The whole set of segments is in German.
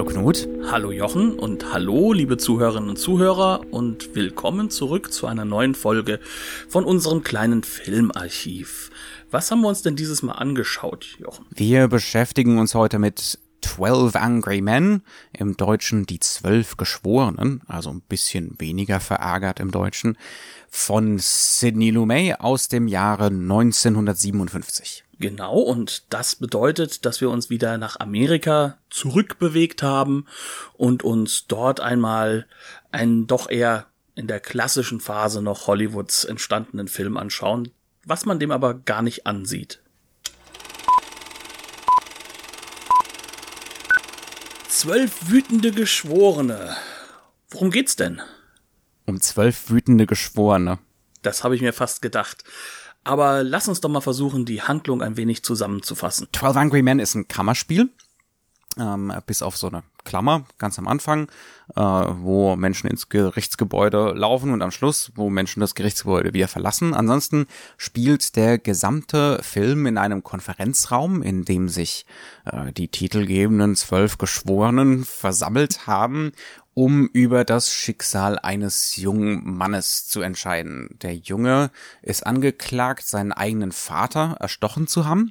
Hallo Knut. Hallo Jochen und hallo liebe Zuhörerinnen und Zuhörer und willkommen zurück zu einer neuen Folge von unserem kleinen Filmarchiv. Was haben wir uns denn dieses Mal angeschaut, Jochen? Wir beschäftigen uns heute mit 12 Angry Men, im Deutschen die Zwölf Geschworenen, also ein bisschen weniger verärgert im Deutschen, von Sidney Lumet aus dem Jahre 1957. Genau, und das bedeutet, dass wir uns wieder nach Amerika zurückbewegt haben und uns dort einmal einen doch eher in der klassischen Phase noch Hollywoods entstandenen Film anschauen, was man dem aber gar nicht ansieht. Zwölf wütende Geschworene. Worum geht's denn? Um zwölf wütende Geschworene. Das habe ich mir fast gedacht. Aber lass uns doch mal versuchen, die Handlung ein wenig zusammenzufassen. 12 Angry Men ist ein Kammerspiel, ähm, bis auf so eine Klammer ganz am Anfang, äh, wo Menschen ins Gerichtsgebäude laufen und am Schluss, wo Menschen das Gerichtsgebäude wieder verlassen. Ansonsten spielt der gesamte Film in einem Konferenzraum, in dem sich äh, die titelgebenden zwölf Geschworenen versammelt haben um über das Schicksal eines jungen Mannes zu entscheiden. Der Junge ist angeklagt, seinen eigenen Vater erstochen zu haben.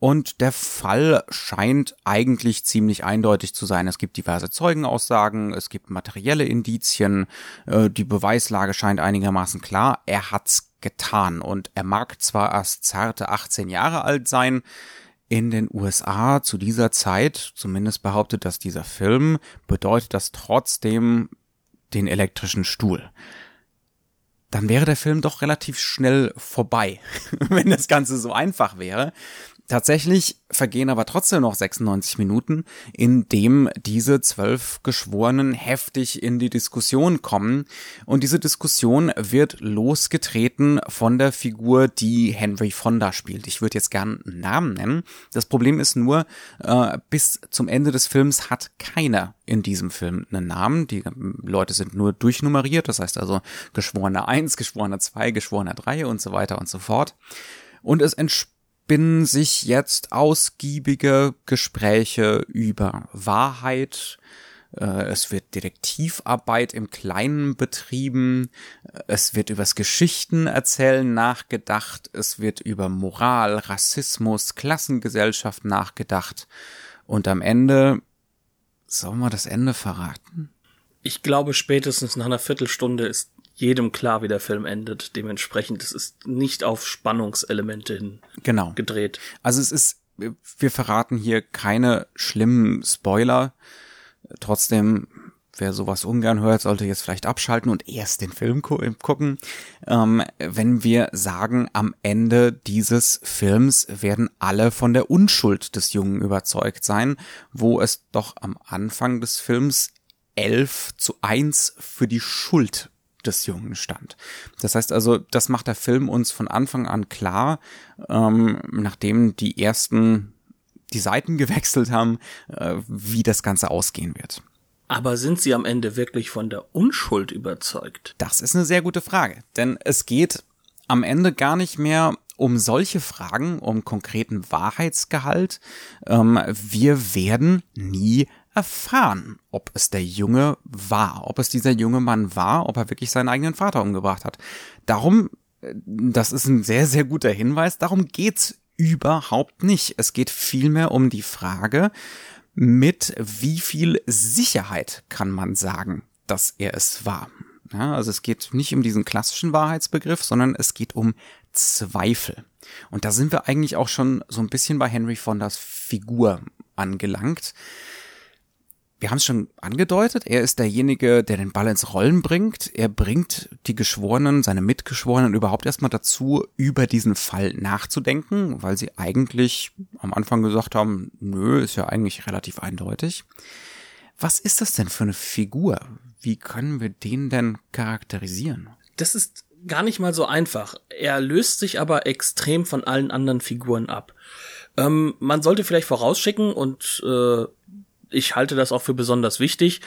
Und der Fall scheint eigentlich ziemlich eindeutig zu sein. Es gibt diverse Zeugenaussagen, es gibt materielle Indizien, äh, die Beweislage scheint einigermaßen klar. Er hat's getan und er mag zwar erst zarte 18 Jahre alt sein, in den USA zu dieser Zeit, zumindest behauptet das dieser Film, bedeutet das trotzdem den elektrischen Stuhl. Dann wäre der Film doch relativ schnell vorbei, wenn das Ganze so einfach wäre. Tatsächlich vergehen aber trotzdem noch 96 Minuten, in dem diese zwölf Geschworenen heftig in die Diskussion kommen. Und diese Diskussion wird losgetreten von der Figur, die Henry Fonda spielt. Ich würde jetzt gern einen Namen nennen. Das Problem ist nur, äh, bis zum Ende des Films hat keiner in diesem Film einen Namen. Die Leute sind nur durchnummeriert. Das heißt also Geschworener 1, Geschworener 2, Geschworener 3 und so weiter und so fort. Und es entspricht spinnen sich jetzt ausgiebige Gespräche über Wahrheit, äh, es wird Detektivarbeit im Kleinen betrieben, es wird übers Geschichtenerzählen nachgedacht, es wird über Moral, Rassismus, Klassengesellschaft nachgedacht und am Ende sollen wir das Ende verraten? Ich glaube, spätestens nach einer Viertelstunde ist jedem klar, wie der Film endet. Dementsprechend, es ist nicht auf Spannungselemente hin genau. gedreht. Also es ist, wir verraten hier keine schlimmen Spoiler. Trotzdem, wer sowas ungern hört, sollte jetzt vielleicht abschalten und erst den Film gu gucken. Ähm, wenn wir sagen, am Ende dieses Films werden alle von der Unschuld des Jungen überzeugt sein, wo es doch am Anfang des Films elf zu eins für die Schuld des Jungen stand. Das heißt also, das macht der Film uns von Anfang an klar, ähm, nachdem die ersten die Seiten gewechselt haben, äh, wie das Ganze ausgehen wird. Aber sind Sie am Ende wirklich von der Unschuld überzeugt? Das ist eine sehr gute Frage, denn es geht am Ende gar nicht mehr um solche Fragen, um konkreten Wahrheitsgehalt. Ähm, wir werden nie erfahren, ob es der Junge war, ob es dieser junge Mann war, ob er wirklich seinen eigenen Vater umgebracht hat. Darum, äh, das ist ein sehr, sehr guter Hinweis, darum geht's überhaupt nicht. Es geht vielmehr um die Frage, mit wie viel Sicherheit kann man sagen, dass er es war. Ja, also es geht nicht um diesen klassischen Wahrheitsbegriff, sondern es geht um Zweifel. Und da sind wir eigentlich auch schon so ein bisschen bei Henry Fondas Figur angelangt wir haben es schon angedeutet, er ist derjenige, der den Ball ins Rollen bringt. Er bringt die Geschworenen, seine Mitgeschworenen überhaupt erstmal dazu, über diesen Fall nachzudenken, weil sie eigentlich am Anfang gesagt haben, nö, ist ja eigentlich relativ eindeutig. Was ist das denn für eine Figur? Wie können wir den denn charakterisieren? Das ist gar nicht mal so einfach. Er löst sich aber extrem von allen anderen Figuren ab. Ähm, man sollte vielleicht vorausschicken und äh, ich halte das auch für besonders wichtig.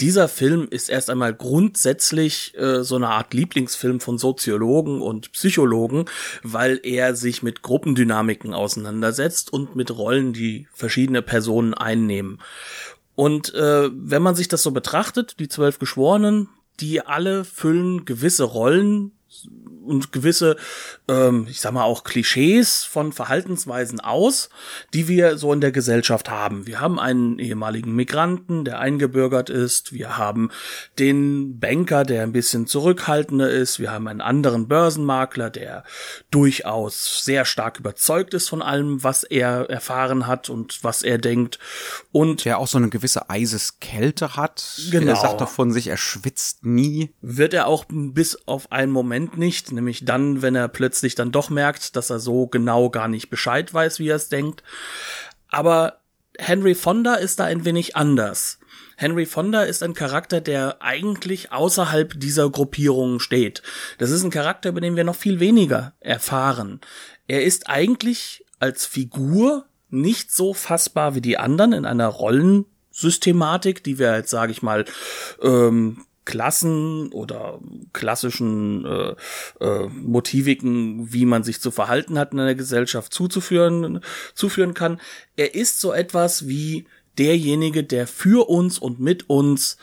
Dieser Film ist erst einmal grundsätzlich äh, so eine Art Lieblingsfilm von Soziologen und Psychologen, weil er sich mit Gruppendynamiken auseinandersetzt und mit Rollen, die verschiedene Personen einnehmen. Und äh, wenn man sich das so betrachtet, die zwölf Geschworenen, die alle füllen gewisse Rollen, und gewisse, ähm, ich sag mal auch Klischees von Verhaltensweisen aus, die wir so in der Gesellschaft haben. Wir haben einen ehemaligen Migranten, der eingebürgert ist. Wir haben den Banker, der ein bisschen zurückhaltender ist. Wir haben einen anderen Börsenmakler, der durchaus sehr stark überzeugt ist von allem, was er erfahren hat und was er denkt. Und der auch so eine gewisse Eiseskälte hat. Genau. Er sagt doch von sich, er schwitzt nie. Wird er auch bis auf einen Moment nicht nämlich dann, wenn er plötzlich dann doch merkt, dass er so genau gar nicht Bescheid weiß, wie er es denkt. Aber Henry Fonda ist da ein wenig anders. Henry Fonda ist ein Charakter, der eigentlich außerhalb dieser Gruppierungen steht. Das ist ein Charakter, über den wir noch viel weniger erfahren. Er ist eigentlich als Figur nicht so fassbar wie die anderen in einer Rollensystematik, die wir jetzt, sage ich mal, ähm, Klassen oder klassischen äh, äh, Motiviken, wie man sich zu verhalten hat in einer Gesellschaft zuzuführen, zuführen kann. Er ist so etwas wie derjenige, der für uns und mit uns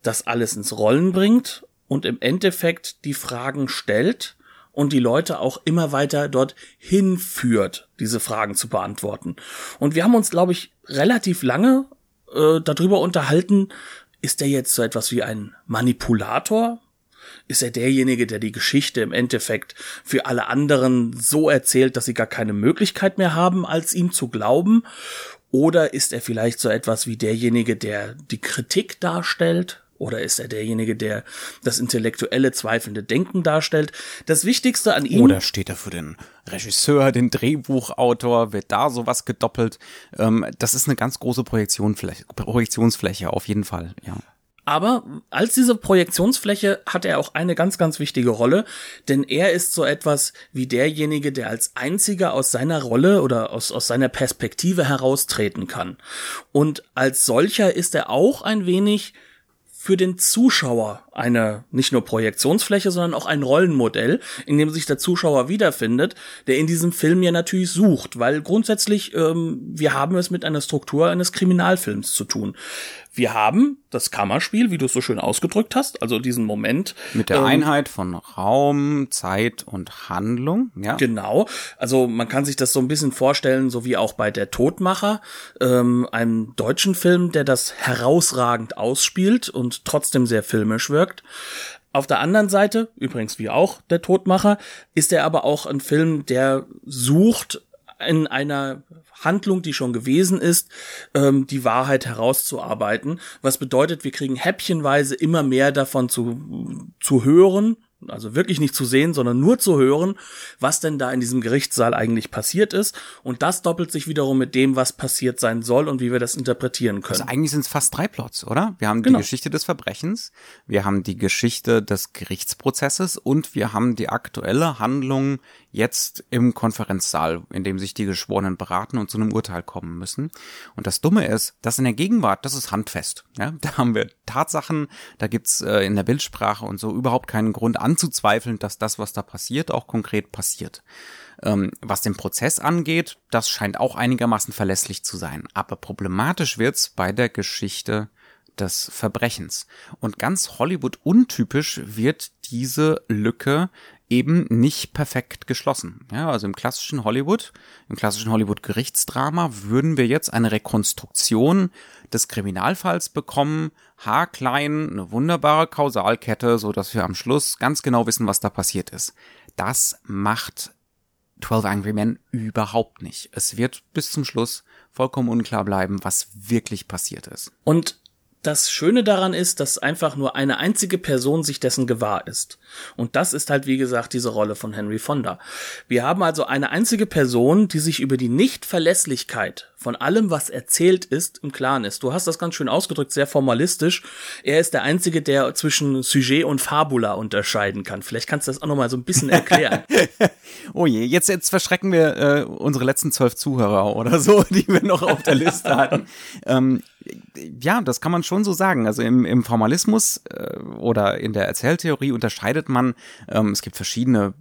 das alles ins Rollen bringt und im Endeffekt die Fragen stellt und die Leute auch immer weiter dort hinführt, diese Fragen zu beantworten. Und wir haben uns, glaube ich, relativ lange äh, darüber unterhalten, ist er jetzt so etwas wie ein Manipulator? Ist er derjenige, der die Geschichte im Endeffekt für alle anderen so erzählt, dass sie gar keine Möglichkeit mehr haben, als ihm zu glauben? Oder ist er vielleicht so etwas wie derjenige, der die Kritik darstellt? Oder ist er derjenige, der das intellektuelle, zweifelnde Denken darstellt? Das Wichtigste an ihm. Oder steht er für den Regisseur, den Drehbuchautor? Wird da sowas gedoppelt? Ähm, das ist eine ganz große Projektionsfläche, Projektionsfläche auf jeden Fall, ja. Aber als diese Projektionsfläche hat er auch eine ganz, ganz wichtige Rolle, denn er ist so etwas wie derjenige, der als einziger aus seiner Rolle oder aus, aus seiner Perspektive heraustreten kann. Und als solcher ist er auch ein wenig für den Zuschauer eine nicht nur Projektionsfläche, sondern auch ein Rollenmodell, in dem sich der Zuschauer wiederfindet, der in diesem Film ja natürlich sucht, weil grundsätzlich ähm, wir haben es mit einer Struktur eines Kriminalfilms zu tun. Wir haben das Kammerspiel, wie du es so schön ausgedrückt hast, also diesen Moment. Mit der ähm, Einheit von Raum, Zeit und Handlung, ja. Genau. Also man kann sich das so ein bisschen vorstellen, so wie auch bei Der Todmacher, ähm, einem deutschen Film, der das herausragend ausspielt und trotzdem sehr filmisch wirkt. Auf der anderen Seite, übrigens wie auch der Todmacher, ist er aber auch ein Film, der sucht in einer Handlung, die schon gewesen ist, ähm, die Wahrheit herauszuarbeiten. Was bedeutet, wir kriegen häppchenweise immer mehr davon zu, zu hören, also wirklich nicht zu sehen, sondern nur zu hören, was denn da in diesem Gerichtssaal eigentlich passiert ist. Und das doppelt sich wiederum mit dem, was passiert sein soll und wie wir das interpretieren können. Also eigentlich sind es fast drei Plots, oder? Wir haben genau. die Geschichte des Verbrechens, wir haben die Geschichte des Gerichtsprozesses und wir haben die aktuelle Handlung jetzt im Konferenzsaal, in dem sich die Geschworenen beraten und zu einem Urteil kommen müssen. Und das Dumme ist, dass in der Gegenwart, das ist handfest. Ja? Da haben wir Tatsachen, da gibt's äh, in der Bildsprache und so überhaupt keinen Grund an anzuzweifeln, dass das, was da passiert, auch konkret passiert. Ähm, was den Prozess angeht, das scheint auch einigermaßen verlässlich zu sein. Aber problematisch wird's bei der Geschichte des Verbrechens. Und ganz Hollywood untypisch wird diese Lücke eben nicht perfekt geschlossen. Ja, also im klassischen Hollywood, im klassischen Hollywood Gerichtsdrama würden wir jetzt eine Rekonstruktion des Kriminalfalls bekommen, haarklein, eine wunderbare Kausalkette, so dass wir am Schluss ganz genau wissen, was da passiert ist. Das macht 12 Angry Men überhaupt nicht. Es wird bis zum Schluss vollkommen unklar bleiben, was wirklich passiert ist. Und das Schöne daran ist, dass einfach nur eine einzige Person sich dessen gewahr ist. Und das ist halt, wie gesagt, diese Rolle von Henry Fonda. Wir haben also eine einzige Person, die sich über die Nichtverlässlichkeit von allem, was erzählt ist, im Klaren ist. Du hast das ganz schön ausgedrückt, sehr formalistisch. Er ist der Einzige, der zwischen Sujet und Fabula unterscheiden kann. Vielleicht kannst du das auch noch mal so ein bisschen erklären. oh je, jetzt, jetzt verschrecken wir äh, unsere letzten zwölf Zuhörer oder so, die wir noch auf der Liste hatten. ähm, ja, das kann man schon so sagen. Also im, im Formalismus äh, oder in der Erzähltheorie unterscheidet man, ähm, es gibt verschiedene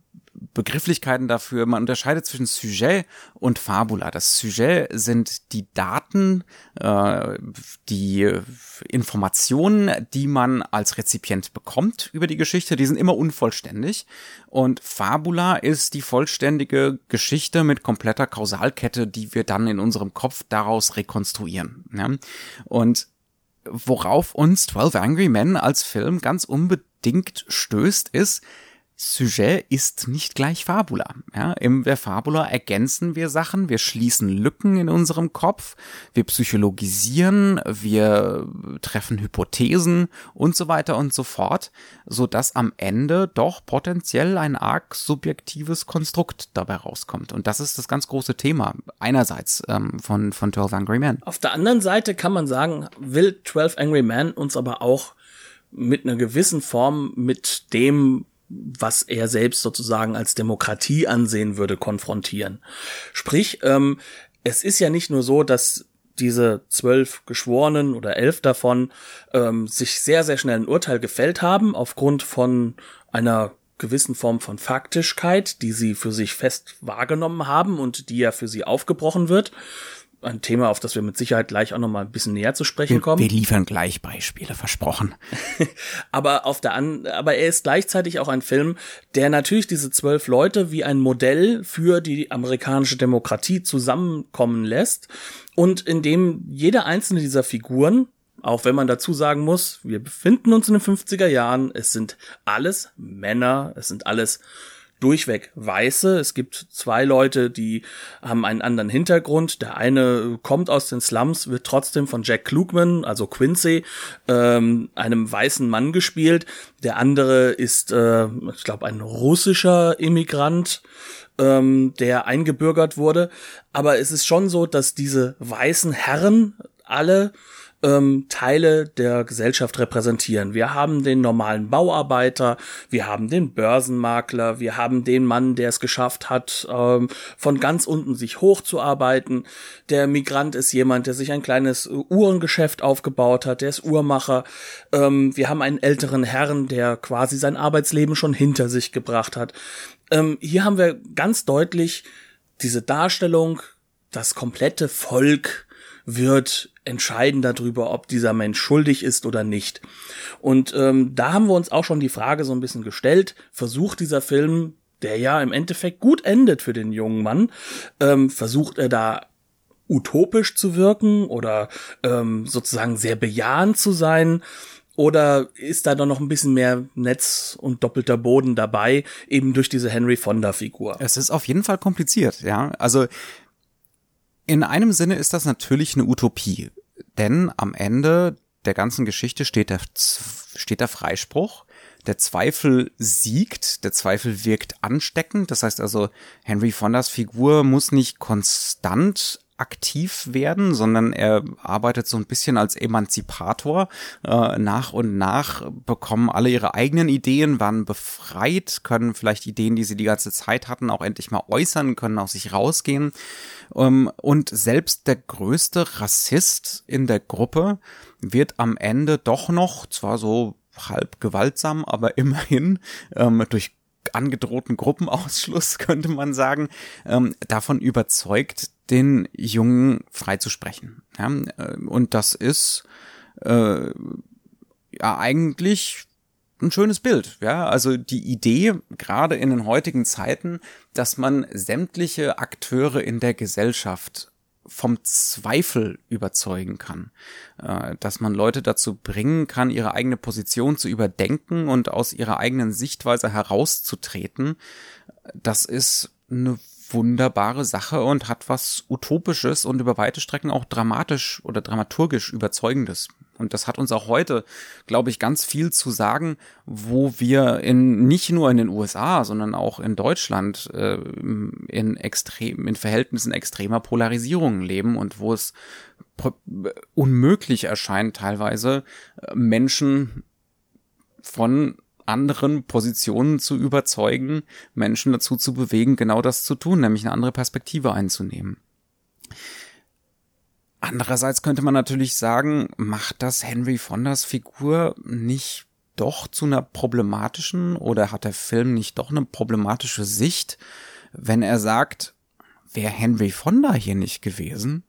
Begrifflichkeiten dafür. Man unterscheidet zwischen Sujet und Fabula. Das Sujet sind die Daten, äh, die Informationen, die man als Rezipient bekommt über die Geschichte. Die sind immer unvollständig. Und Fabula ist die vollständige Geschichte mit kompletter Kausalkette, die wir dann in unserem Kopf daraus rekonstruieren. Ja? Und worauf uns 12 Angry Men als Film ganz unbedingt stößt, ist, Sujet ist nicht gleich Fabula. Ja, Im der Fabula ergänzen wir Sachen, wir schließen Lücken in unserem Kopf, wir psychologisieren, wir treffen Hypothesen und so weiter und so fort, so dass am Ende doch potenziell ein arg subjektives Konstrukt dabei rauskommt. Und das ist das ganz große Thema einerseits ähm, von, von 12 Angry Men. Auf der anderen Seite kann man sagen, will 12 Angry Men uns aber auch mit einer gewissen Form mit dem was er selbst sozusagen als Demokratie ansehen würde, konfrontieren. Sprich, ähm, es ist ja nicht nur so, dass diese zwölf Geschworenen oder elf davon ähm, sich sehr, sehr schnell ein Urteil gefällt haben, aufgrund von einer gewissen Form von Faktischkeit, die sie für sich fest wahrgenommen haben und die ja für sie aufgebrochen wird, ein Thema, auf das wir mit Sicherheit gleich auch noch mal ein bisschen näher zu sprechen wir, kommen. Wir liefern gleich Beispiele, versprochen. aber auf der an, aber er ist gleichzeitig auch ein Film, der natürlich diese zwölf Leute wie ein Modell für die amerikanische Demokratie zusammenkommen lässt und in dem jede einzelne dieser Figuren auch wenn man dazu sagen muss, wir befinden uns in den 50er Jahren, es sind alles Männer, es sind alles durchweg Weiße. Es gibt zwei Leute, die haben einen anderen Hintergrund. Der eine kommt aus den Slums, wird trotzdem von Jack Klugman, also Quincy, ähm, einem weißen Mann gespielt. Der andere ist, äh, ich glaube, ein russischer Immigrant ähm, der eingebürgert wurde. Aber es ist schon so, dass diese weißen Herren alle ähm, Teile der Gesellschaft repräsentieren. Wir haben den normalen Bauarbeiter, wir haben den Börsenmakler, wir haben den Mann, der es geschafft hat, ähm, von ganz unten sich hochzuarbeiten. Der Migrant ist jemand, der sich ein kleines Uhrengeschäft aufgebaut hat, der ist Uhrmacher. Ähm, wir haben einen älteren Herrn, der quasi sein Arbeitsleben schon hinter sich gebracht hat. Ähm, hier haben wir ganz deutlich diese Darstellung, das komplette Volk wird entscheiden darüber, ob dieser Mensch schuldig ist oder nicht. Und ähm, da haben wir uns auch schon die Frage so ein bisschen gestellt, versucht dieser Film, der ja im Endeffekt gut endet für den jungen Mann, ähm, versucht er da utopisch zu wirken oder ähm, sozusagen sehr bejahend zu sein? Oder ist da doch noch ein bisschen mehr Netz und doppelter Boden dabei, eben durch diese Henry Fonda-Figur? Es ist auf jeden Fall kompliziert, ja. Also in einem Sinne ist das natürlich eine Utopie, denn am Ende der ganzen Geschichte steht der, steht der Freispruch. Der Zweifel siegt, der Zweifel wirkt ansteckend. Das heißt also, Henry Fondas Figur muss nicht konstant aktiv werden, sondern er arbeitet so ein bisschen als Emanzipator. Äh, nach und nach bekommen alle ihre eigenen Ideen, waren befreit, können vielleicht Ideen, die sie die ganze Zeit hatten, auch endlich mal äußern, können aus sich rausgehen. Ähm, und selbst der größte Rassist in der Gruppe wird am Ende doch noch, zwar so halb gewaltsam, aber immerhin ähm, durch angedrohten Gruppenausschluss, könnte man sagen, ähm, davon überzeugt, den Jungen freizusprechen. Ja, äh, und das ist äh, ja eigentlich ein schönes Bild. Ja, also die Idee, gerade in den heutigen Zeiten, dass man sämtliche Akteure in der Gesellschaft vom Zweifel überzeugen kann, äh, dass man Leute dazu bringen kann, ihre eigene Position zu überdenken und aus ihrer eigenen Sichtweise herauszutreten, das ist eine wunderbare Sache und hat was Utopisches und über weite Strecken auch dramatisch oder dramaturgisch Überzeugendes. Und das hat uns auch heute, glaube ich, ganz viel zu sagen, wo wir in nicht nur in den USA, sondern auch in Deutschland äh, in extrem in Verhältnissen extremer Polarisierung leben und wo es unmöglich erscheint teilweise äh, Menschen von anderen Positionen zu überzeugen, Menschen dazu zu bewegen, genau das zu tun, nämlich eine andere Perspektive einzunehmen. Andererseits könnte man natürlich sagen, macht das Henry Fondas Figur nicht doch zu einer problematischen oder hat der Film nicht doch eine problematische Sicht, wenn er sagt, wäre Henry Fonda hier nicht gewesen,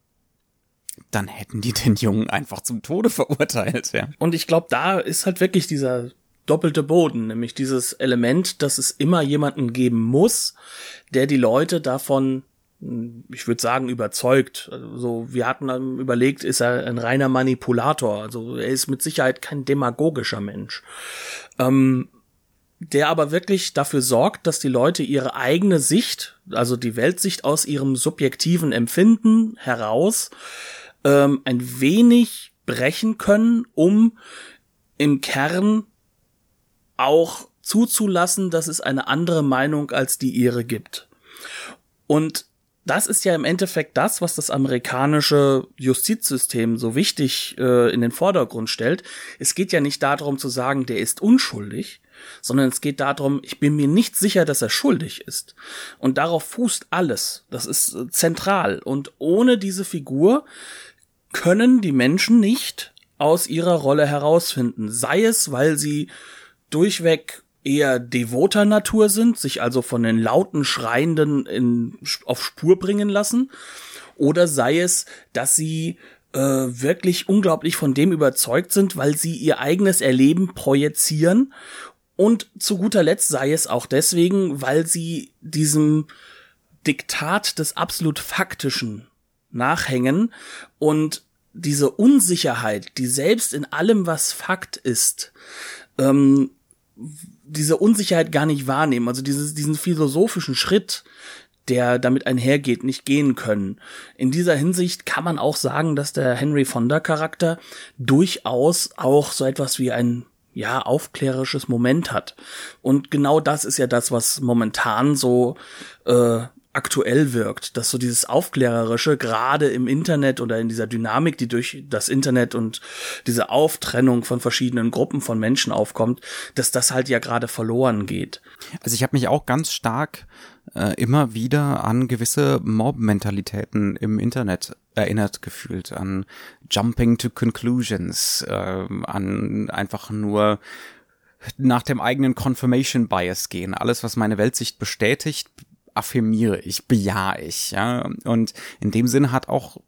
dann hätten die den Jungen einfach zum Tode verurteilt, ja. Und ich glaube, da ist halt wirklich dieser doppelte Boden, nämlich dieses Element, dass es immer jemanden geben muss, der die Leute davon ich würde sagen, überzeugt. Also wir hatten überlegt, ist er ein reiner Manipulator. Also er ist mit Sicherheit kein demagogischer Mensch. Ähm, der aber wirklich dafür sorgt, dass die Leute ihre eigene Sicht, also die Weltsicht aus ihrem subjektiven Empfinden heraus, ähm, ein wenig brechen können, um im Kern auch zuzulassen, dass es eine andere Meinung als die ihre gibt. Und das ist ja im Endeffekt das, was das amerikanische Justizsystem so wichtig äh, in den Vordergrund stellt. Es geht ja nicht darum zu sagen, der ist unschuldig, sondern es geht darum, ich bin mir nicht sicher, dass er schuldig ist. Und darauf fußt alles. Das ist äh, zentral. Und ohne diese Figur können die Menschen nicht aus ihrer Rolle herausfinden. Sei es, weil sie durchweg eher devoter Natur sind, sich also von den lauten Schreienden in, auf Spur bringen lassen, oder sei es, dass sie äh, wirklich unglaublich von dem überzeugt sind, weil sie ihr eigenes Erleben projizieren? Und zu guter Letzt sei es auch deswegen, weil sie diesem Diktat des absolut Faktischen nachhängen und diese Unsicherheit, die selbst in allem, was Fakt ist, ähm, diese Unsicherheit gar nicht wahrnehmen, also dieses, diesen philosophischen Schritt, der damit einhergeht, nicht gehen können. In dieser Hinsicht kann man auch sagen, dass der Henry Fonda Charakter durchaus auch so etwas wie ein ja, aufklärerisches Moment hat. Und genau das ist ja das, was momentan so äh, aktuell wirkt, dass so dieses Aufklärerische gerade im Internet oder in dieser Dynamik, die durch das Internet und diese Auftrennung von verschiedenen Gruppen von Menschen aufkommt, dass das halt ja gerade verloren geht. Also ich habe mich auch ganz stark äh, immer wieder an gewisse Mob-Mentalitäten im Internet erinnert gefühlt, an Jumping to Conclusions, äh, an einfach nur nach dem eigenen Confirmation Bias gehen. Alles, was meine Weltsicht bestätigt, affirmiere ich, bejahe ich, ja. Und in dem Sinne hat auch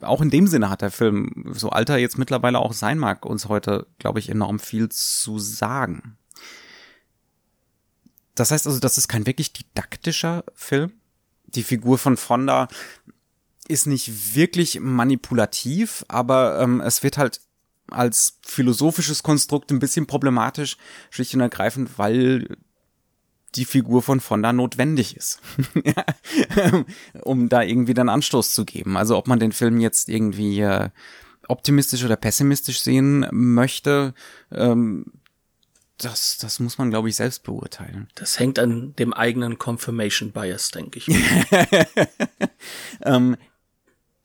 auch in dem Sinne hat der Film, so alter jetzt mittlerweile auch sein mag, uns heute, glaube ich, enorm viel zu sagen. Das heißt also, das ist kein wirklich didaktischer Film. Die Figur von Fonda ist nicht wirklich manipulativ, aber ähm, es wird halt als philosophisches Konstrukt ein bisschen problematisch, schlicht und ergreifend, weil die Figur von Fonda notwendig ist, um da irgendwie dann Anstoß zu geben. Also ob man den Film jetzt irgendwie äh, optimistisch oder pessimistisch sehen möchte, ähm, das, das muss man, glaube ich, selbst beurteilen. Das hängt an dem eigenen Confirmation Bias, denke ich. ähm,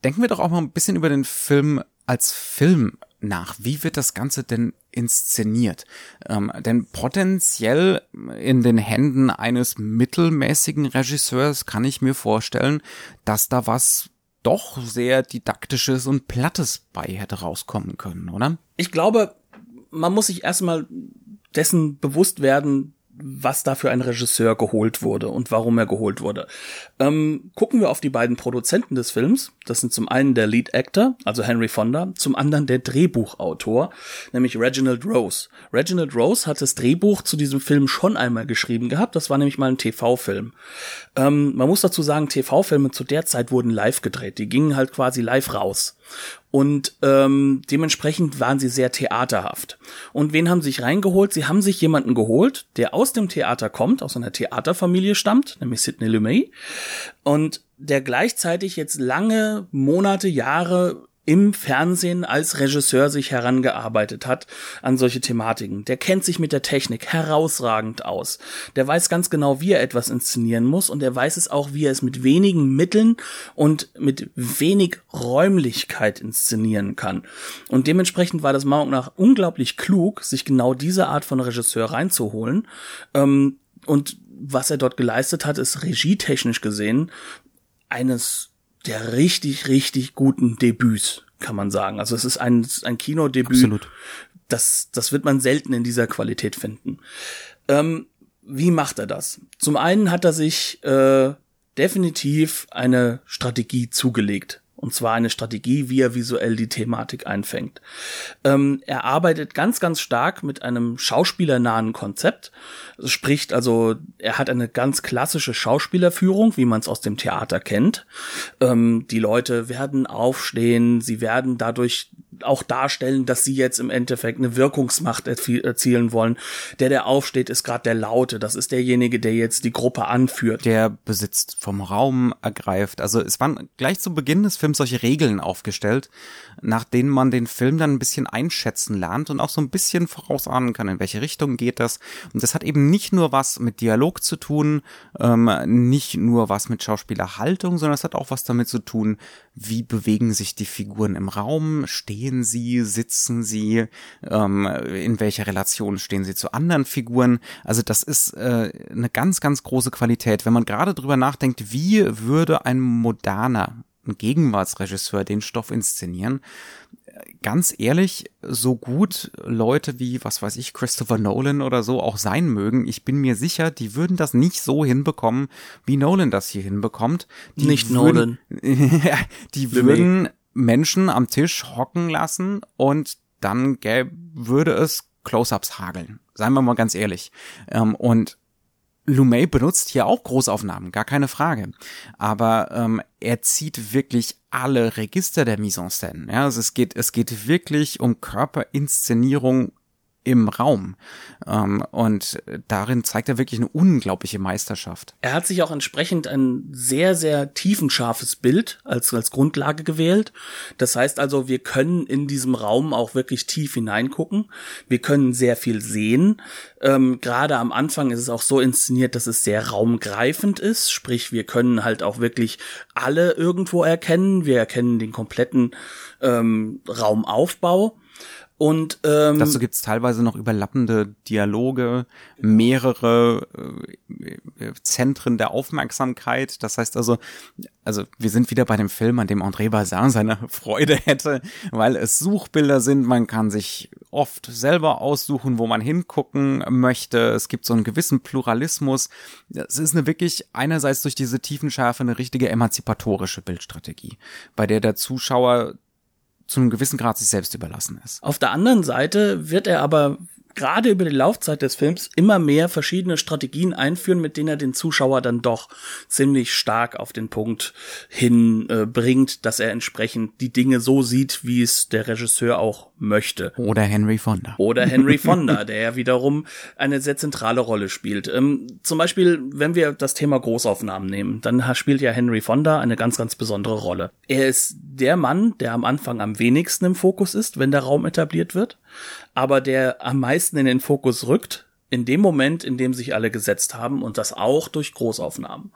denken wir doch auch mal ein bisschen über den Film als Film nach. Wie wird das Ganze denn inszeniert? Ähm, denn potenziell in den Händen eines mittelmäßigen Regisseurs kann ich mir vorstellen, dass da was doch sehr didaktisches und plattes bei hätte rauskommen können, oder? Ich glaube, man muss sich erstmal dessen bewusst werden, was da für ein Regisseur geholt wurde und warum er geholt wurde. Ähm, gucken wir auf die beiden Produzenten des Films. Das sind zum einen der Lead Actor, also Henry Fonda, zum anderen der Drehbuchautor, nämlich Reginald Rose. Reginald Rose hat das Drehbuch zu diesem Film schon einmal geschrieben gehabt. Das war nämlich mal ein TV-Film. Ähm, man muss dazu sagen, TV-Filme zu der Zeit wurden live gedreht. Die gingen halt quasi live raus. Und ähm, dementsprechend waren sie sehr theaterhaft. Und wen haben sie sich reingeholt? Sie haben sich jemanden geholt, der aus dem Theater kommt, aus einer Theaterfamilie stammt, nämlich Sidney Lumet. Und der gleichzeitig jetzt lange Monate, Jahre im Fernsehen als Regisseur sich herangearbeitet hat an solche Thematiken. Der kennt sich mit der Technik herausragend aus. Der weiß ganz genau, wie er etwas inszenieren muss und er weiß es auch, wie er es mit wenigen Mitteln und mit wenig Räumlichkeit inszenieren kann. Und dementsprechend war das Meinung nach unglaublich klug, sich genau diese Art von Regisseur reinzuholen. Ähm, und was er dort geleistet hat, ist regietechnisch gesehen eines der richtig, richtig guten Debüts, kann man sagen. Also es ist ein, ein Kinodebüt. Absolut. Das, das wird man selten in dieser Qualität finden. Ähm, wie macht er das? Zum einen hat er sich äh, definitiv eine Strategie zugelegt. Und zwar eine Strategie, wie er visuell die Thematik einfängt. Ähm, er arbeitet ganz, ganz stark mit einem schauspielernahen Konzept. Spricht also, er hat eine ganz klassische Schauspielerführung, wie man es aus dem Theater kennt. Ähm, die Leute werden aufstehen, sie werden dadurch auch darstellen, dass sie jetzt im Endeffekt eine Wirkungsmacht erzielen wollen. Der, der aufsteht, ist gerade der Laute. Das ist derjenige, der jetzt die Gruppe anführt. Der besitzt vom Raum ergreift. Also es waren gleich zu Beginn des Films solche Regeln aufgestellt, nach denen man den Film dann ein bisschen einschätzen lernt und auch so ein bisschen vorausahnen kann, in welche Richtung geht das. Und das hat eben nicht nur was mit Dialog zu tun, ähm, nicht nur was mit Schauspielerhaltung, sondern es hat auch was damit zu tun, wie bewegen sich die Figuren im Raum, stehen sie, sitzen sie, ähm, in welcher Relation stehen sie zu anderen Figuren. Also das ist äh, eine ganz, ganz große Qualität. Wenn man gerade drüber nachdenkt, wie würde ein moderner ein Gegenwartsregisseur den Stoff inszenieren, ganz ehrlich, so gut Leute wie, was weiß ich, Christopher Nolan oder so auch sein mögen, ich bin mir sicher, die würden das nicht so hinbekommen, wie Nolan das hier hinbekommt. Die nicht würden, Nolan. die würden Menschen am Tisch hocken lassen und dann gäbe, würde es Close-ups hageln. Seien wir mal ganz ehrlich. Ähm, und Lumet benutzt hier auch Großaufnahmen, gar keine Frage. Aber ähm, er zieht wirklich alle Register der Mise en scène. Ja, also es geht, es geht wirklich um Körperinszenierung im Raum. Ähm, und darin zeigt er wirklich eine unglaubliche Meisterschaft. Er hat sich auch entsprechend ein sehr, sehr tiefenscharfes Bild als, als Grundlage gewählt. Das heißt also, wir können in diesem Raum auch wirklich tief hineingucken. Wir können sehr viel sehen. Ähm, Gerade am Anfang ist es auch so inszeniert, dass es sehr raumgreifend ist. Sprich, wir können halt auch wirklich alle irgendwo erkennen. Wir erkennen den kompletten ähm, Raumaufbau. Und ähm, dazu gibt's teilweise noch überlappende Dialoge, mehrere äh, Zentren der Aufmerksamkeit. Das heißt also, also wir sind wieder bei dem Film, an dem André Bazin seine Freude hätte, weil es Suchbilder sind. Man kann sich oft selber aussuchen, wo man hingucken möchte. Es gibt so einen gewissen Pluralismus. Es ist eine wirklich einerseits durch diese Tiefenschärfe eine richtige emanzipatorische Bildstrategie, bei der der Zuschauer zu einem gewissen Grad sich selbst überlassen ist. Auf der anderen Seite wird er aber gerade über die Laufzeit des Films immer mehr verschiedene Strategien einführen, mit denen er den Zuschauer dann doch ziemlich stark auf den Punkt hin äh, dass er entsprechend die Dinge so sieht, wie es der Regisseur auch möchte. Oder Henry Fonda. Oder Henry Fonda, der ja wiederum eine sehr zentrale Rolle spielt. Ähm, zum Beispiel, wenn wir das Thema Großaufnahmen nehmen, dann spielt ja Henry Fonda eine ganz, ganz besondere Rolle. Er ist der Mann, der am Anfang am wenigsten im Fokus ist, wenn der Raum etabliert wird aber der am meisten in den Fokus rückt, in dem Moment, in dem sich alle gesetzt haben und das auch durch Großaufnahmen.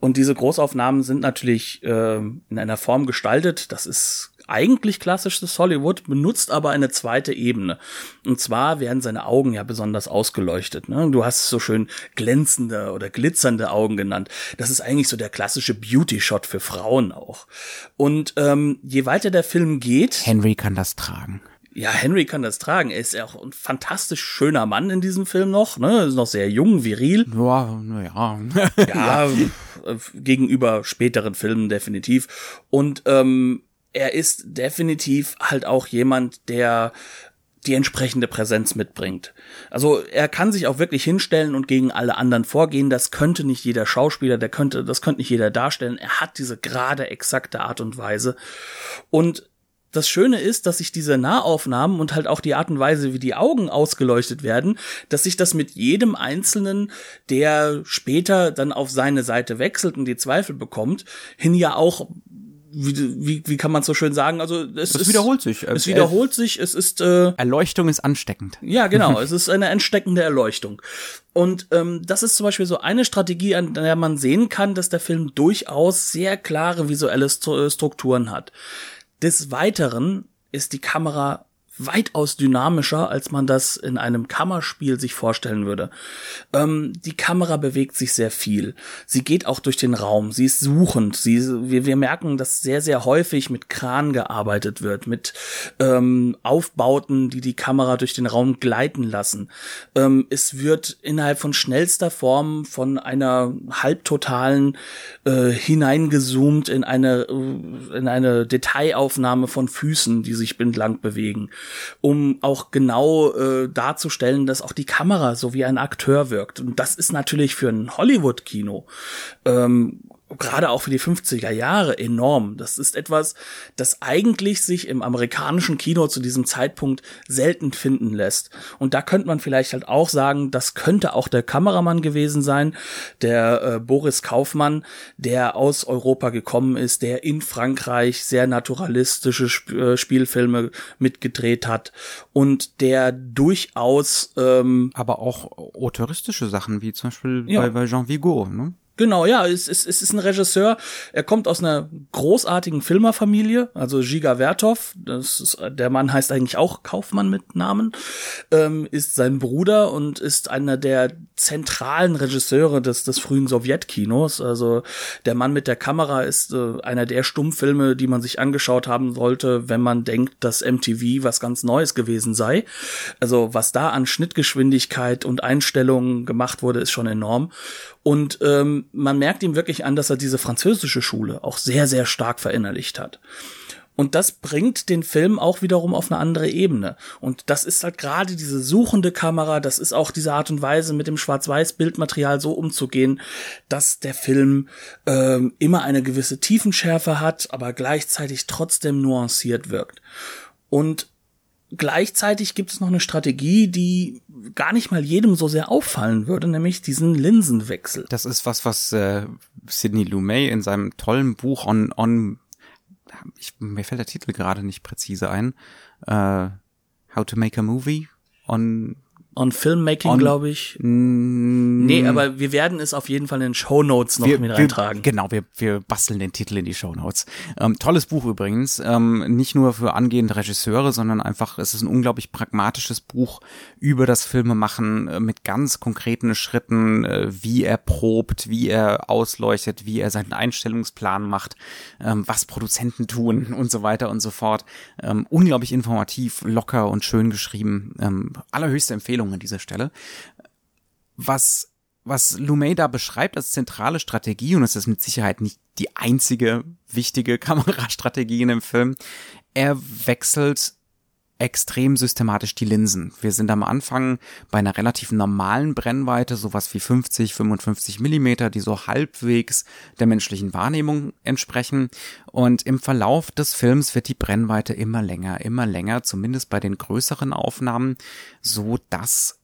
Und diese Großaufnahmen sind natürlich äh, in einer Form gestaltet, das ist eigentlich klassisches Hollywood, benutzt aber eine zweite Ebene. Und zwar werden seine Augen ja besonders ausgeleuchtet. Ne? Du hast so schön glänzende oder glitzernde Augen genannt. Das ist eigentlich so der klassische Beauty-Shot für Frauen auch. Und ähm, je weiter der Film geht. Henry kann das tragen ja, Henry kann das tragen. Er ist ja auch ein fantastisch schöner Mann in diesem Film noch, ne? Ist noch sehr jung, viril. Ja, naja. ja, ja. gegenüber späteren Filmen definitiv. Und ähm, er ist definitiv halt auch jemand, der die entsprechende Präsenz mitbringt. Also er kann sich auch wirklich hinstellen und gegen alle anderen vorgehen. Das könnte nicht jeder Schauspieler, der könnte, das könnte nicht jeder darstellen. Er hat diese gerade exakte Art und Weise. Und das Schöne ist, dass sich diese Nahaufnahmen und halt auch die Art und Weise, wie die Augen ausgeleuchtet werden, dass sich das mit jedem Einzelnen, der später dann auf seine Seite wechselt und die Zweifel bekommt, hin ja auch wie, wie, wie kann man so schön sagen? Also es, Es ist, wiederholt sich. Es wiederholt sich. Es ist äh, Erleuchtung ist ansteckend. ja, genau. es ist eine entsteckende Erleuchtung. Und ähm, das ist zum Beispiel so eine Strategie, an der man sehen kann, dass der Film durchaus sehr klare visuelle Stru- Strukturen hat. Des Weiteren ist die Kamera weitaus dynamischer, als man das in einem Kammerspiel sich vorstellen würde. Ähm, die Kamera bewegt sich sehr viel. Sie geht auch durch den Raum. Sie ist suchend. Sie, wir, wir merken, dass sehr, sehr häufig mit Kran gearbeitet wird, mit ähm, Aufbauten, die die Kamera durch den Raum gleiten lassen. Ähm, es wird innerhalb von schnellster Form von einer halbtotalen äh, hineingezoomt in eine äh, in eine Detailaufnahme von Füßen, die sich entlang bewegen, um auch genau äh, darzustellen, dass auch die Kamera so wie ein Akteur wirkt. Und das ist natürlich für ein Hollywood-Kino ähm, gerade auch für die 50er Jahre enorm. Das ist etwas, das eigentlich sich im amerikanischen Kino zu diesem Zeitpunkt selten finden lässt. Und da könnte man vielleicht halt auch sagen, das könnte auch der Kameramann gewesen sein, der äh, Boris Kaufmann, der aus Europa gekommen ist, der in Frankreich sehr naturalistische Sp äh, Spielfilme mitgedreht hat und der durchaus ähm, Aber auch autoristische Sachen, wie zum Beispiel Ja. bei, bei Jean Vigo, ne? Genau, ja, es, es, es ist ein Regisseur. Er kommt aus einer großartigen Filmerfamilie, also Giga Vertov. Das ist, der Mann heißt eigentlich auch Kaufmann mit Namen, ähm, ist sein Bruder und ist einer der zentralen Regisseure des, des frühen Sowjetkinos. Also der Mann mit der Kamera ist äh, einer der Stummfilme, die man sich angeschaut haben sollte, wenn man denkt, dass MTV was ganz Neues gewesen sei. Also was da an Schnittgeschwindigkeit und Einstellungen gemacht wurde, ist schon enorm. Und ähm, man merkt ihm wirklich an, dass er diese französische Schule auch sehr, sehr stark verinnerlicht hat. Und das bringt den Film auch wiederum auf eine andere Ebene. Und das ist halt gerade diese suchende Kamera, das ist auch diese Art und Weise, mit dem Schwarz-Weiß-Bildmaterial so umzugehen, dass der Film ähm, immer eine gewisse Tiefenschärfe hat, aber gleichzeitig trotzdem nuanciert wirkt. Und gleichzeitig gibt es noch eine Strategie, die gar nicht mal jedem so sehr auffallen würde, nämlich diesen Linsenwechsel. Das ist was, was äh, Sidney Lumet in seinem tollen Buch on, on ich, mir fällt der Titel gerade nicht präzise ein, äh, How to Make a Movie on On Filmmaking, glaube ich. Mm, Nee, aber wir werden es auf jeden Fall in den Show Notes noch wir, mit wir, reintragen. Genau, wir, wir basteln den Titel in die Shownotes. Ähm, tolles Buch übrigens, ähm, nicht nur für angehende Regisseure, sondern einfach, es ist ein unglaublich pragmatisches Buch über das Filmemachen äh, mit ganz konkreten Schritten, äh, wie er probt, wie er ausleuchtet, wie er seinen Einstellungsplan macht, ähm, was Produzenten tun und so weiter und so fort. Ähm, unglaublich informativ, locker und schön geschrieben. Ähm, allerhöchste Empfehlung an dieser Stelle. Was was Lumet da beschreibt als zentrale Strategie, und es ist mit Sicherheit nicht die einzige wichtige Kamerastrategie in dem Film, er wechselt extrem systematisch die Linsen. Wir sind am Anfang bei einer relativ normalen Brennweite, sowas wie 50, 55 Millimeter, die so halbwegs der menschlichen Wahrnehmung entsprechen. Und im Verlauf des Films wird die Brennweite immer länger, immer länger, zumindest bei den größeren Aufnahmen, so dass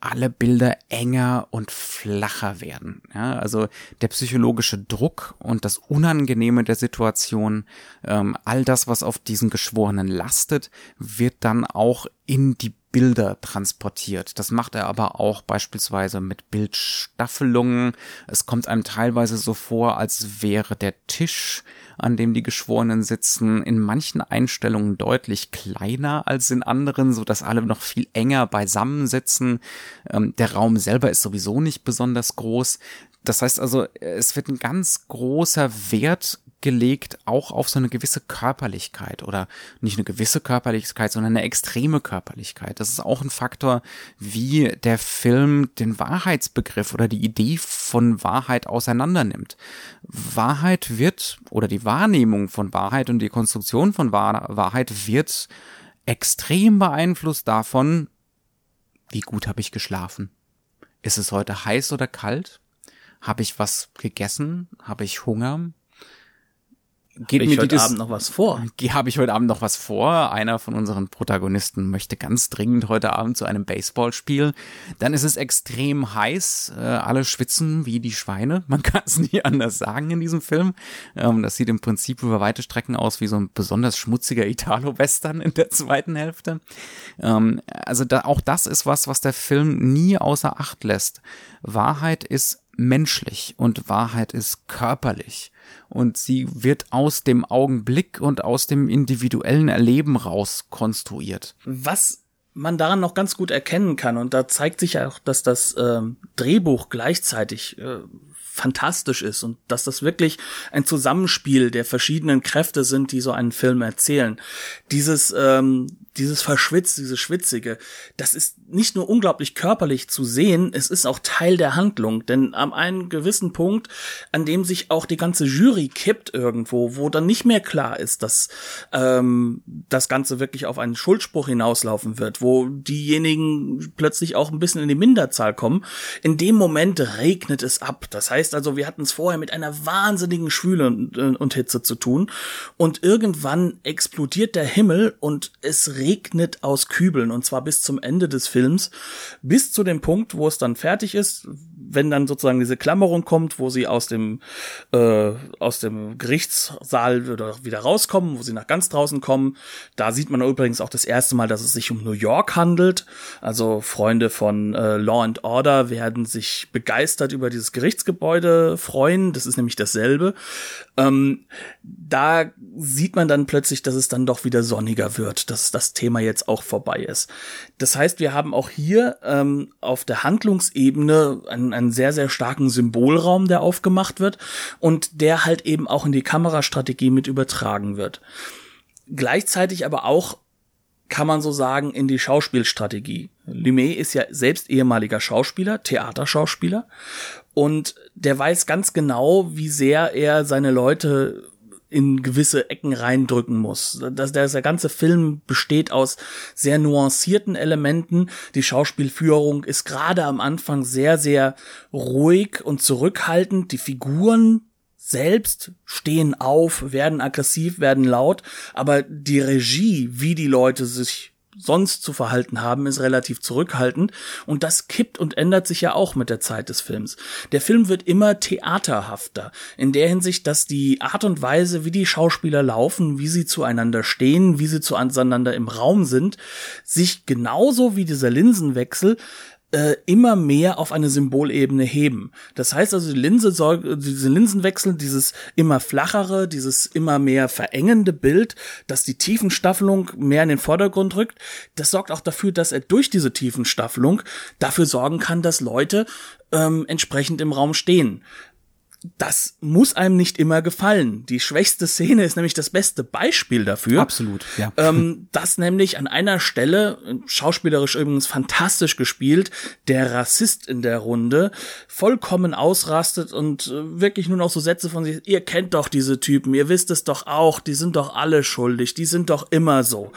alle Bilder enger und flacher werden. Ja, also der psychologische Druck und das Unangenehme der Situation, ähm, all das, was auf diesen Geschworenen lastet, wird dann auch in die Bilder transportiert. Das macht er aber auch beispielsweise mit Bildstaffelungen. Es kommt einem teilweise so vor, als wäre der Tisch, an dem die Geschworenen sitzen, in manchen Einstellungen deutlich kleiner als in anderen, so dass alle noch viel enger beisammen sitzen. Ähm, der Raum selber ist sowieso nicht besonders groß. Das heißt also, es wird ein ganz großer Wert gelegt auch auf so eine gewisse Körperlichkeit oder nicht eine gewisse Körperlichkeit, sondern eine extreme Körperlichkeit. Das ist auch ein Faktor, wie der Film den Wahrheitsbegriff oder die Idee von Wahrheit auseinander nimmt. Wahrheit wird oder die Wahrnehmung von Wahrheit und die Konstruktion von Wahr Wahrheit wird extrem beeinflusst davon, wie gut habe ich geschlafen. Ist es heute heiß oder kalt? Habe ich was gegessen? Habe ich Hunger? Geht ich mir heute Abend noch was vor. Habe ich heute Abend noch was vor? Einer von unseren Protagonisten möchte ganz dringend heute Abend zu einem Baseballspiel. Dann ist es extrem heiß. Äh, alle schwitzen wie die Schweine. Man kann es nie anders sagen in diesem Film. Ähm, das sieht im Prinzip über weite Strecken aus wie so ein besonders schmutziger Italo-Western in der zweiten Hälfte. Ähm, also da, auch das ist was, was der Film nie außer Acht lässt. Wahrheit ist menschlich und Wahrheit ist körperlich und sie wird aus dem Augenblick und aus dem individuellen Erleben raus konstruiert. Was man daran noch ganz gut erkennen kann, und da zeigt sich ja auch, dass das ähm, Drehbuch gleichzeitig äh, fantastisch ist und dass das wirklich ein Zusammenspiel der verschiedenen Kräfte sind, die so einen Film erzählen. Dieses ähm, dieses Verschwitz, dieses Schwitzige, das ist nicht nur unglaublich körperlich zu sehen, es ist auch Teil der Handlung. Denn am einen gewissen Punkt, an dem sich auch die ganze Jury kippt irgendwo, wo dann nicht mehr klar ist, dass ähm, das Ganze wirklich auf einen Schuldspruch hinauslaufen wird, wo diejenigen plötzlich auch ein bisschen in die Minderzahl kommen, in dem Moment regnet es ab. Das heißt also, wir hatten es vorher mit einer wahnsinnigen Schwüle und, und Hitze zu tun. Und irgendwann explodiert der Himmel und es regnet aus Kübeln und zwar bis zum Ende des Films, bis zu dem Punkt, wo es dann fertig ist, wenn dann sozusagen diese Klammerung kommt, wo sie aus dem äh, aus dem Gerichtssaal wieder, wieder rauskommen, wo sie nach ganz draußen kommen. Da sieht man übrigens auch das erste Mal, dass es sich um New York handelt. Also Freunde von äh, Law and Order werden sich begeistert über dieses Gerichtsgebäude freuen. Das ist nämlich dasselbe. Ähm, da sieht man dann plötzlich, dass es dann doch wieder sonniger wird, dass das Thema jetzt auch vorbei ist. Das heißt, wir haben auch hier ähm, auf der Handlungsebene einen, einen sehr, sehr starken Symbolraum, der aufgemacht wird und der halt eben auch in die Kamerastrategie mit übertragen wird. Gleichzeitig aber auch kann man so sagen, in die Schauspielstrategie. Lumet ist ja selbst ehemaliger Schauspieler, Theaterschauspieler und der weiß ganz genau, wie sehr er seine Leute in gewisse Ecken reindrücken muss. Das, der, der ganze Film besteht aus sehr nuancierten Elementen. Die Schauspielführung ist gerade am Anfang sehr, sehr ruhig und zurückhaltend. Die Figuren selbst stehen auf, werden aggressiv, werden laut, aber die Regie, wie die Leute sich sonst zu verhalten haben, ist relativ zurückhaltend und das kippt und ändert sich ja auch mit der Zeit des Films. Der Film wird immer theaterhafter in der Hinsicht, dass die Art und Weise, wie die Schauspieler laufen, wie sie zueinander stehen, wie sie zueinander im Raum sind, sich genauso wie dieser Linsenwechsel äh, immer mehr auf eine Symbolebene heben. Das heißt also, die Linse soll, diese Linsenwechsel, dieses immer flachere, dieses immer mehr verengende Bild, dass die Tiefenstaffelung mehr in den Vordergrund rückt, das sorgt auch dafür, dass er durch diese Tiefenstaffelung dafür sorgen kann, dass Leute ähm, entsprechend im Raum stehen das muss einem nicht immer gefallen. Die schwächste Szene ist nämlich das beste Beispiel dafür. Absolut, ja. Ähm, dass nämlich an einer Stelle, schauspielerisch übrigens fantastisch gespielt, der Rassist in der Runde vollkommen ausrastet und äh, wirklich nur noch so Sätze von sich, ihr kennt doch diese Typen, ihr wisst es doch auch, die sind doch alle schuldig, die sind doch immer so.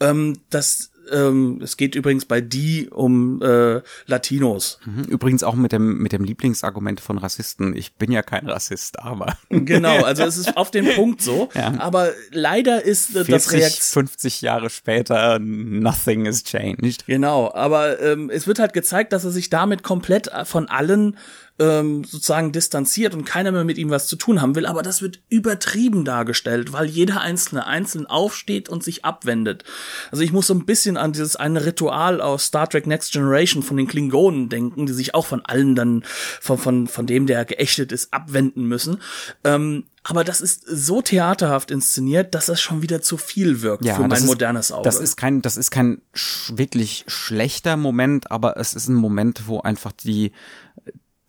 Ähm, das ähm, es geht übrigens bei die um äh, Latinos. Mhm. Übrigens auch mit dem mit dem Lieblingsargument von Rassisten. Ich bin ja kein Rassist, aber genau. Also es ist auf den Punkt so. Ja. Aber leider ist äh, 40, das Reakt 50 Jahre später nothing is changed. Genau. Aber ähm, es wird halt gezeigt, dass er sich damit komplett von allen ähm, sozusagen distanziert und keiner mehr mit ihm was zu tun haben will, aber das wird übertrieben dargestellt, weil jeder Einzelne einzeln aufsteht und sich abwendet. Also ich muss so ein bisschen an dieses eine Ritual aus Star Trek Next Generation von den Klingonen denken, die sich auch von allen dann, von, von, von dem, der geächtet ist, abwenden müssen. Ähm, aber das ist so theaterhaft inszeniert, dass das schon wieder zu viel wirkt ja, für mein ist, modernes Auge. Das ist kein, das ist kein sch wirklich schlechter Moment, aber es ist ein Moment, wo einfach die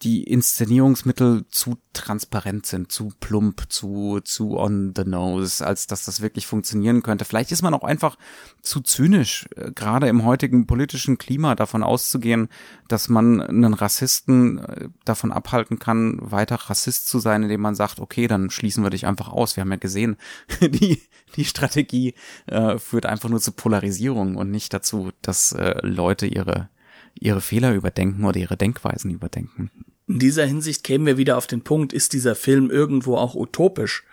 die Inszenierungsmittel zu transparent sind, zu plump, zu, zu on the nose, als dass das wirklich funktionieren könnte. Vielleicht ist man auch einfach zu zynisch, äh, gerade im heutigen politischen Klima davon auszugehen, dass man einen Rassisten äh, davon abhalten kann, weiter Rassist zu sein, indem man sagt, okay, dann schließen wir dich einfach aus. Wir haben ja gesehen, die, die Strategie äh, führt einfach nur zu Polarisierung und nicht dazu, dass äh, Leute ihre ihre Fehler überdenken oder ihre Denkweisen überdenken. In dieser Hinsicht kämen wir wieder auf den Punkt, ist dieser Film irgendwo auch utopisch?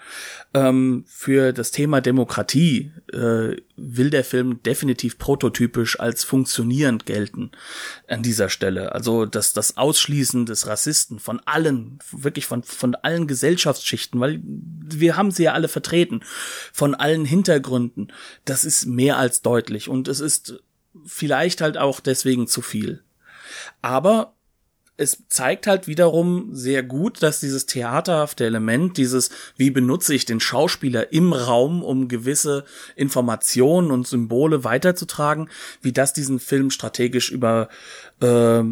Ähm, für das Thema Demokratie äh, will der Film definitiv prototypisch als funktionierend gelten an dieser Stelle. Also das, das Ausschließen des Rassisten von allen, wirklich von, von allen Gesellschaftsschichten, weil wir haben sie ja alle vertreten, von allen Hintergründen, das ist mehr als deutlich und es ist vielleicht halt auch deswegen zu viel. Aber es zeigt halt wiederum sehr gut, dass dieses theaterhafte Element, dieses, wie benutze ich den Schauspieler im Raum, um gewisse Informationen und Symbole weiterzutragen, wie das diesen Film strategisch über, äh,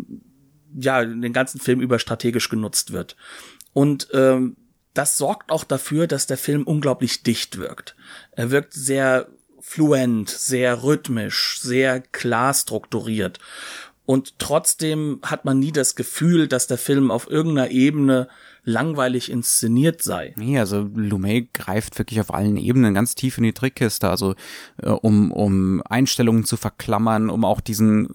ja, den ganzen Film über strategisch genutzt wird. Und ähm, das sorgt auch dafür, dass der Film unglaublich dicht wirkt. Er wirkt sehr fluent, sehr rhythmisch, sehr klar strukturiert. Und trotzdem hat man nie das Gefühl, dass der Film auf irgendeiner Ebene langweilig inszeniert sei. Nee, also Lumet greift wirklich auf allen Ebenen ganz tief in die Trickkiste, also äh, um, um Einstellungen zu verklammern, um auch diesen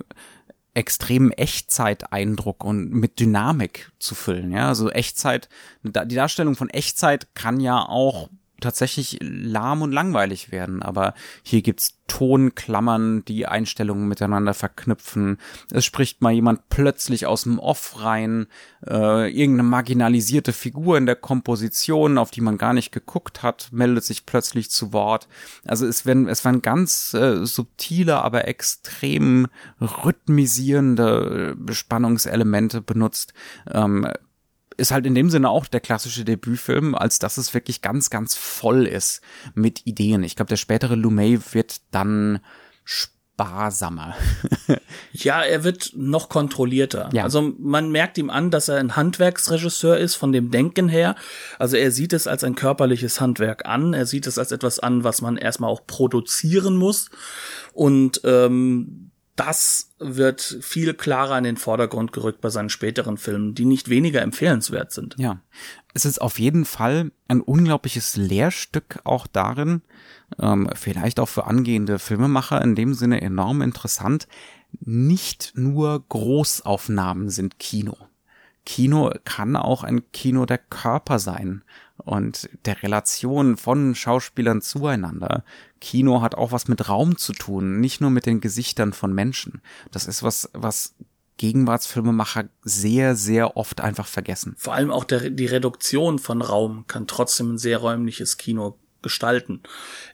extremen Echtzeiteindruck und mit Dynamik zu füllen. Ja, also Echtzeit, die Darstellung von Echtzeit kann ja auch tatsächlich lahm und langweilig werden. Aber hier gibt's Tonklammern, die Einstellungen miteinander verknüpfen. Es spricht mal jemand plötzlich aus dem Off rein, äh, irgendeine marginalisierte Figur in der Komposition, auf die man gar nicht geguckt hat, meldet sich plötzlich zu Wort. Also es werden, es waren ganz äh, subtile, aber extrem rhythmisierende Spannungselemente benutzt. Ähm, ist halt in dem Sinne auch der klassische Debütfilm, als dass es wirklich ganz, ganz voll ist mit Ideen. Ich glaube, der spätere Lumet wird dann sparsamer. ja, er wird noch kontrollierter. Ja. Also man merkt ihm an, dass er ein Handwerksregisseur ist von dem Denken her. Also er sieht es als ein körperliches Handwerk an. Er sieht es als etwas an, was man erstmal auch produzieren muss. Und ähm, das wird viel klarer in den Vordergrund gerückt bei seinen späteren Filmen, die nicht weniger empfehlenswert sind. Ja, es ist auf jeden Fall ein unglaubliches Lehrstück auch darin, ähm, vielleicht auch für angehende Filmemacher in dem Sinne enorm interessant. Nicht nur Großaufnahmen sind Kino. Kino kann auch ein Kino der Körper sein und der Relation von Schauspielern zueinander. Kino hat auch was mit Raum zu tun, nicht nur mit den Gesichtern von Menschen. Das ist was, was Gegenwartsfilmemacher sehr, sehr oft einfach vergessen. Vor allem auch der, die Reduktion von Raum kann trotzdem ein sehr räumliches Kino gestalten,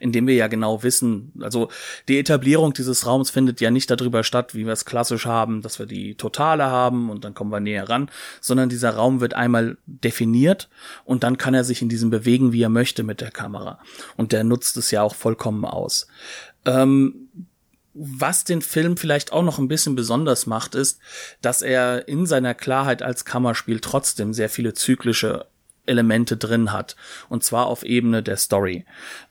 indem wir ja genau wissen, also die Etablierung dieses Raums findet ja nicht darüber statt, wie wir es klassisch haben, dass wir die Totale haben und dann kommen wir näher ran, sondern dieser Raum wird einmal definiert und dann kann er sich in diesem bewegen, wie er möchte mit der Kamera. Und der nutzt es ja auch vollkommen aus. Ähm, was den Film vielleicht auch noch ein bisschen besonders macht, ist, dass er in seiner Klarheit als Kammerspiel trotzdem sehr viele zyklische Elemente drin hat. Und zwar auf Ebene der Story.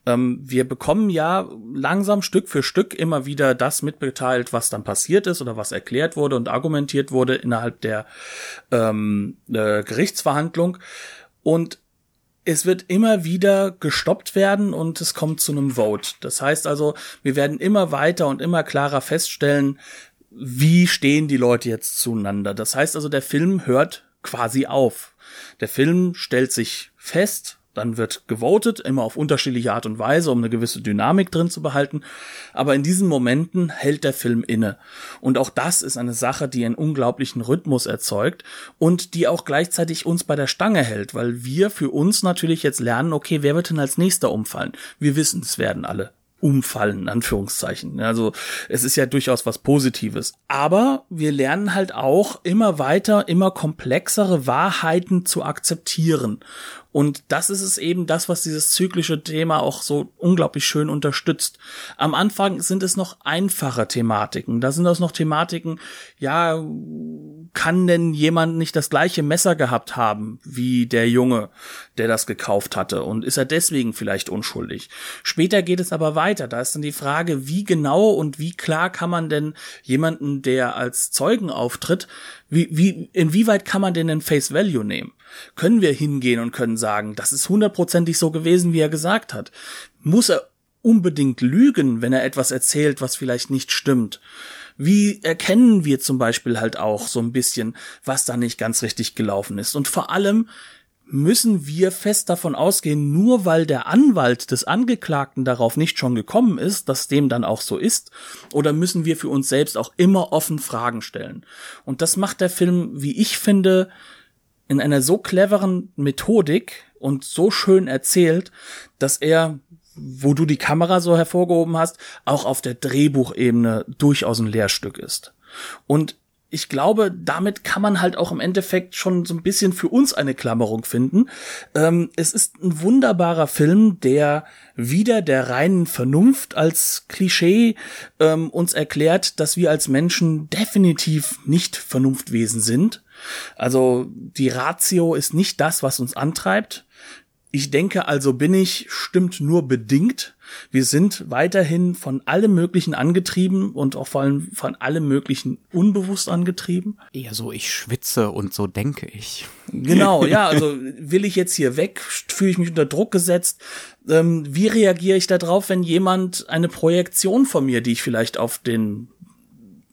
Ähm, wir bekommen ja langsam Stück für Stück immer wieder das mitgeteilt, was dann passiert ist oder was erklärt wurde und argumentiert wurde innerhalb der ähm, äh, Gerichtsverhandlung. Und es wird immer wieder gestoppt werden und es kommt zu einem Vote. Das heißt also, wir werden immer weiter und immer klarer feststellen, wie stehen die Leute jetzt zueinander. Das heißt also, der Film hört quasi auf. Der Film stellt sich fest, dann wird gewotet, immer auf unterschiedliche Art und Weise, um eine gewisse Dynamik drin zu behalten. Aber in diesen Momenten hält der Film inne. Und auch das ist eine Sache, die einen unglaublichen Rhythmus erzeugt und die auch gleichzeitig uns bei der Stange hält, weil wir für uns natürlich jetzt lernen, okay, wer wird denn als nächster umfallen? Wir wissen, es werden alle umfallen, in Anführungszeichen. Also es ist ja durchaus was Positives. Aber wir lernen halt auch immer weiter, immer komplexere Wahrheiten zu akzeptieren. Und das ist es eben das, was dieses zyklische Thema auch so unglaublich schön unterstützt. Am Anfang sind es noch einfache Thematiken. Da sind das noch Thematiken, ja, kann denn jemand nicht das gleiche Messer gehabt haben wie der Junge, der das gekauft hatte? Und ist er deswegen vielleicht unschuldig? Später geht es aber weiter. Da ist dann die Frage, wie genau und wie klar kann man denn jemanden, der als Zeugen auftritt, wie, wie, inwieweit kann man denn den Face Value nehmen? Können wir hingehen und können sagen, das ist hundertprozentig so gewesen, wie er gesagt hat? Muss er unbedingt lügen, wenn er etwas erzählt, was vielleicht nicht stimmt? Wie erkennen wir zum Beispiel halt auch so ein bisschen, was da nicht ganz richtig gelaufen ist? Und vor allem, müssen wir fest davon ausgehen, nur weil der Anwalt des Angeklagten darauf nicht schon gekommen ist, dass dem dann auch so ist, oder müssen wir für uns selbst auch immer offen Fragen stellen? Und das macht der Film, wie ich finde, in einer so cleveren Methodik und so schön erzählt, dass er, wo du die Kamera so hervorgehoben hast, auch auf der Drehbuchebene durchaus ein Lehrstück ist. Und ich glaube, damit kann man halt auch im Endeffekt schon so ein bisschen für uns eine Klammerung finden. Ähm, es ist ein wunderbarer Film, der wieder der reinen Vernunft als Klischee ähm, uns erklärt, dass wir als Menschen definitiv nicht Vernunftwesen sind. Also die Ratio ist nicht das, was uns antreibt. Ich denke also bin ich, stimmt nur bedingt. Wir sind weiterhin von allem Möglichen angetrieben und auch vor allem von allem Möglichen unbewusst angetrieben. Eher so, ich schwitze und so denke ich. Genau, ja, also will ich jetzt hier weg, fühle ich mich unter Druck gesetzt. Ähm, wie reagiere ich darauf, wenn jemand eine Projektion von mir, die ich vielleicht auf den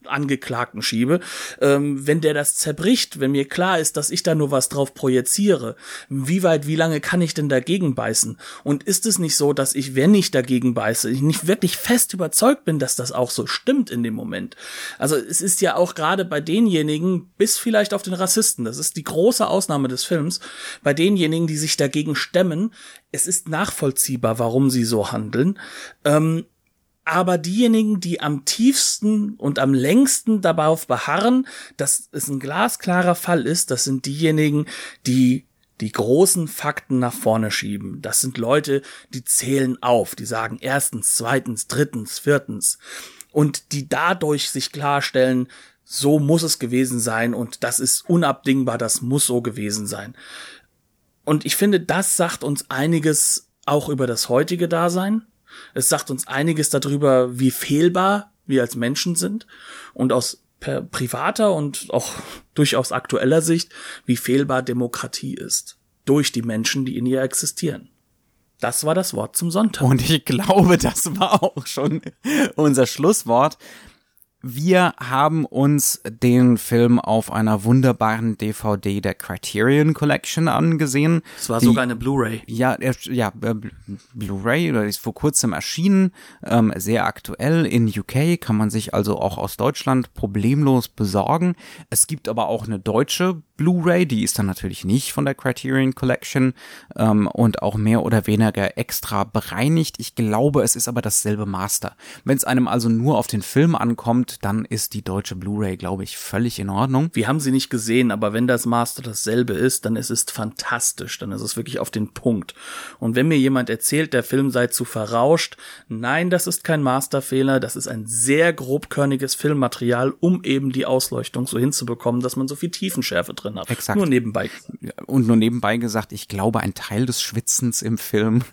Angeklagten schiebe, ähm, wenn der das zerbricht, wenn mir klar ist, dass ich da nur was drauf projiziere, wie weit, wie lange kann ich denn dagegen beißen? Und ist es nicht so, dass ich, wenn ich dagegen beiße, ich nicht wirklich fest überzeugt bin, dass das auch so stimmt in dem Moment? Also es ist ja auch gerade bei denjenigen, bis vielleicht auf den Rassisten, das ist die große Ausnahme des Films, bei denjenigen, die sich dagegen stemmen, es ist nachvollziehbar, warum sie so handeln. Ähm, aber diejenigen, die am tiefsten und am längsten darauf beharren, dass es ein glasklarer Fall ist, das sind diejenigen, die die großen Fakten nach vorne schieben. Das sind Leute, die zählen auf, die sagen erstens, zweitens, drittens, viertens und die dadurch sich klarstellen, so muss es gewesen sein und das ist unabdingbar, das muss so gewesen sein. Und ich finde, das sagt uns einiges auch über das heutige Dasein es sagt uns einiges darüber, wie fehlbar wir als Menschen sind und aus privater und auch durchaus aktueller Sicht, wie fehlbar Demokratie ist. Durch die Menschen, die in ihr existieren. Das war das Wort zum Sonntag. Und ich glaube, das war auch schon unser Schlusswort. Wir haben uns den Film auf einer wunderbaren DVD der Criterion Collection angesehen. Es war die, sogar eine Blu-ray. Ja, ja, äh, Blu-ray oder ist vor kurzem erschienen, ähm, sehr aktuell in UK, kann man sich also auch aus Deutschland problemlos besorgen. Es gibt aber auch eine deutsche Blu-ray, die ist dann natürlich nicht von der Criterion Collection ähm, und auch mehr oder weniger extra bereinigt. Ich glaube, es ist aber dasselbe Master. Wenn es einem also nur auf den Film ankommt, dann ist die deutsche Blu-ray, glaube ich, völlig in Ordnung. Wir haben sie nicht gesehen, aber wenn das Master dasselbe ist, dann ist es fantastisch, dann ist es wirklich auf den Punkt. Und wenn mir jemand erzählt, der Film sei zu verrauscht, nein, das ist kein Masterfehler, das ist ein sehr grobkörniges Filmmaterial, um eben die Ausleuchtung so hinzubekommen, dass man so viel Tiefenschärfe drin hat. Exakt. Nur nebenbei. Und nur nebenbei gesagt, ich glaube, ein Teil des Schwitzens im Film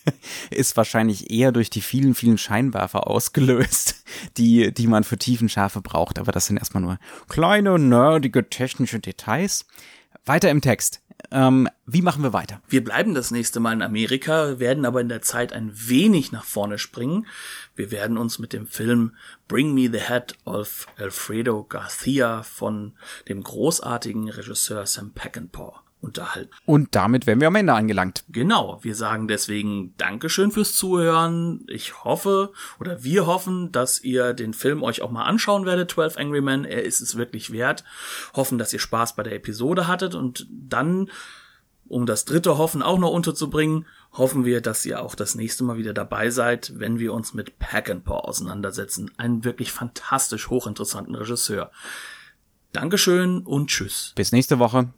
ist wahrscheinlich eher durch die vielen, vielen Scheinwerfer ausgelöst, die, die man für Tiefenschärfe braucht, aber das sind erstmal nur kleine, nerdige technische Details. Weiter im Text. Ähm, wie machen wir weiter? Wir bleiben das nächste Mal in Amerika, werden aber in der Zeit ein wenig nach vorne springen. Wir werden uns mit dem Film Bring Me the Head of Alfredo Garcia von dem großartigen Regisseur Sam Peckinpah unterhalten. Und damit wären wir am Ende angelangt. Genau, wir sagen deswegen Dankeschön fürs Zuhören. Ich hoffe oder wir hoffen, dass ihr den Film euch auch mal anschauen werdet, 12 Angry Men. Er ist es wirklich wert. Hoffen, dass ihr Spaß bei der Episode hattet und dann, um das dritte Hoffen auch noch unterzubringen, hoffen wir, dass ihr auch das nächste Mal wieder dabei seid, wenn wir uns mit Pack and Paw auseinandersetzen. Einen wirklich fantastisch hochinteressanten Regisseur. Dankeschön und tschüss. Bis nächste Woche.